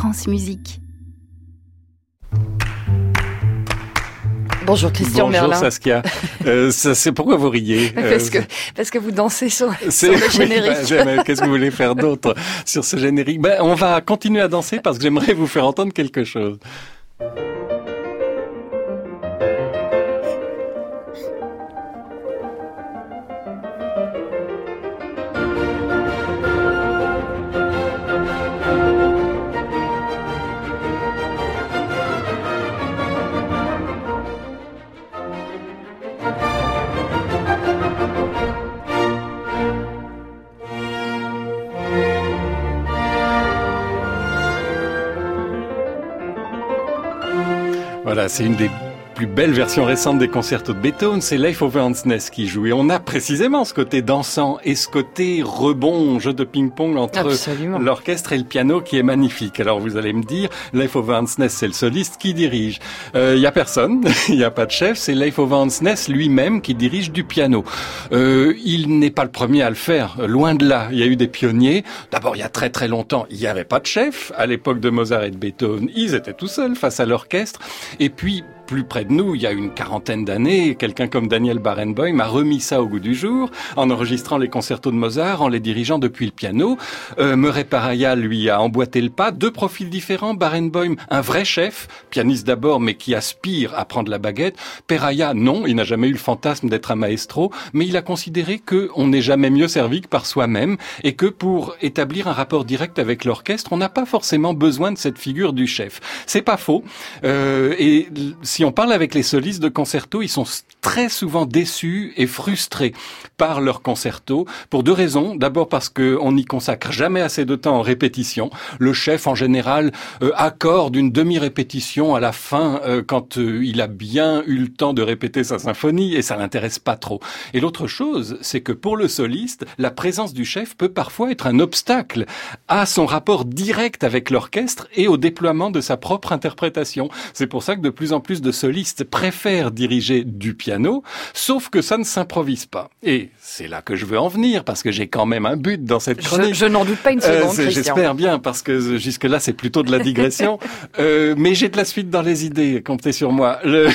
France Musique. Bonjour Christian Bonjour Merlin. Saskia. Euh, ça, c'est pourquoi vous riez Euh, Parce que, parce que vous dansez sur, sur le oui, générique. bah, j'aime- Qu'est-ce que vous voulez faire d'autre sur ce générique? Ben, On va continuer à danser parce que j'aimerais vous faire entendre quelque chose. Voilà, c'est une des plus belles versions récentes des concertos de Beethoven, c'est Life over Hansness qui joue. Et on a précisément ce côté dansant et ce côté rebond, jeu de ping-pong entre l'orchestre et le piano qui est magnifique. Alors vous allez me dire, Life over Hansness, c'est le soliste qui dirige. Il y a personne, il n'y a pas de chef, c'est Life over Hansness lui-même qui dirige du piano. Euh, il n'est pas le premier à le faire, loin de là. Il y a eu des pionniers. D'abord, il y a très très longtemps, il n'y avait pas de chef. À l'époque de Mozart et de Beethoven, ils étaient tout seuls face à l'orchestre. Et puis, plus près de nous, il y a une quarantaine d'années, quelqu'un comme Daniel Barenboim a remis ça au goût du jour en enregistrant les concertos de Mozart, en les dirigeant depuis le piano. Euh, Murray Paraya, lui, a emboîté le pas. Deux profils différents. Barenboim, un vrai chef, pianiste d'abord, mais qui aspire à prendre la baguette. Peraya, non, il n'a jamais eu le fantasme d'être un maestro, mais il a considéré qu'on n'est jamais mieux servi que par soi-même et que pour établir un rapport direct avec l'orchestre, on n'a pas forcément besoin de cette figure du chef. C'est pas faux. Euh, et l- si on parle avec les solistes de concerto, ils sont très souvent déçus et frustrés par leur concerto pour deux raisons. D'abord parce qu'on n'y consacre jamais assez de temps en répétition. Le chef, en général, euh, accorde une demi-répétition à la fin euh, quand euh, il a bien eu le temps de répéter sa symphonie et ça l'intéresse pas trop. Et l'autre chose, c'est que pour le soliste, la présence du chef peut parfois être un obstacle à son rapport direct avec l'orchestre et au déploiement de sa propre interprétation. C'est pour ça que de plus en plus de solistes préfèrent diriger du piano, sauf que ça ne s'improvise pas. Et c'est là que je veux en venir, parce que j'ai quand même un but dans cette chronique. je n'en doute pas une Euh, seconde, Christian. J'espère bien, parce que jusque-là, c'est plutôt de la digression. Euh, mais j'ai de la suite dans les idées, comptez sur moi. Le-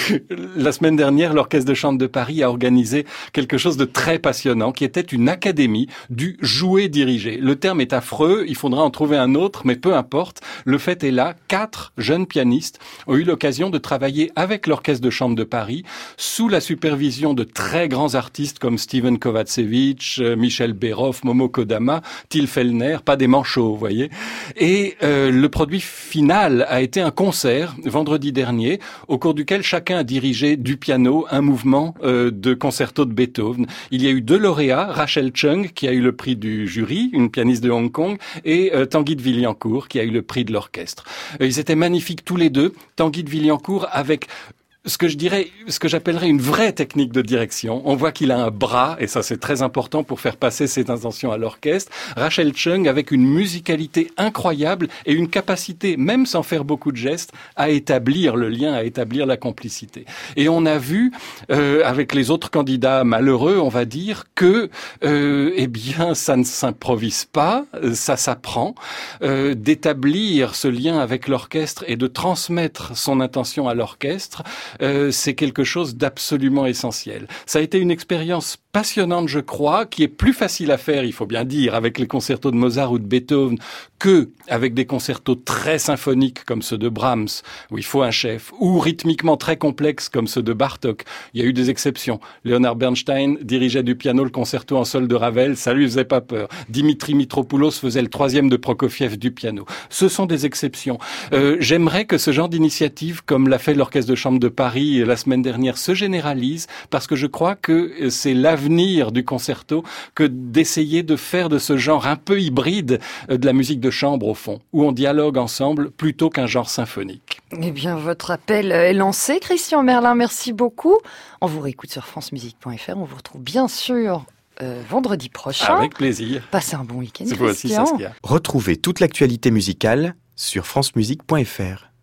la semaine dernière, l'Orchestre de Chambre de Paris a organisé quelque chose de très passionnant, qui était une académie du jouer dirigé. Le terme est affreux, il faudra en trouver un autre, mais peu importe. Le fait est là, quatre jeunes pianistes ont eu l'occasion de travailler avec l'Orchestre de Chambre de Paris, sous la supervision de très grands artistes comme Steven Kovacevic, euh, Michel Béroff, Momo Kodama, Till Fellner, pas des manchots, vous voyez. Et euh, le produit final a été un concert vendredi dernier, au cours duquel chacun a dirigé du piano un mouvement euh, de concerto de Beethoven. Il y a eu deux lauréats, Rachel Chung qui a eu le prix du jury, une pianiste de Hong Kong, et Tanguy de Villancourt qui a eu le prix de l'orchestre. Ils étaient magnifiques tous les deux. Tanguy de Villancourt avec like ce que je dirais, ce que j'appellerais une vraie technique de direction. On voit qu'il a un bras, et ça c'est très important pour faire passer ses intentions à l'orchestre. Rachel Chung avec une musicalité incroyable et une capacité, même sans faire beaucoup de gestes, à établir le lien, à établir la complicité. Et on a vu, euh, avec les autres candidats malheureux, on va dire, que, euh, eh bien, ça ne s'improvise pas, ça s'apprend, euh, d'établir ce lien avec l'orchestre et de transmettre son intention à l'orchestre euh, c'est quelque chose d'absolument essentiel. Ça a été une expérience passionnante, je crois, qui est plus facile à faire, il faut bien dire, avec les concertos de Mozart ou de Beethoven, que avec des concertos très symphoniques comme ceux de Brahms, où il faut un chef, ou rythmiquement très complexes comme ceux de Bartok. Il y a eu des exceptions. Leonard Bernstein dirigeait du piano le concerto en sol de Ravel, ça lui faisait pas peur. Dimitri Mitropoulos faisait le troisième de Prokofiev du piano. Ce sont des exceptions. Euh, J'aimerais que ce genre d'initiative, comme l'a fait l'Orchestre de Chambre de Paris la semaine dernière, se généralise, parce que je crois que c'est l'avenir du concerto que d'essayer de faire de ce genre un peu hybride euh, de la musique de chambre au fond, où on dialogue ensemble plutôt qu'un genre symphonique. Eh bien, votre appel est lancé, Christian Merlin. Merci beaucoup. On vous réécoute sur francemusique.fr. On vous retrouve bien sûr euh, vendredi prochain. Avec plaisir. Passez un bon week-end. C'est vous aussi, Christian. Saskia. Retrouvez toute l'actualité musicale sur francemusique.fr.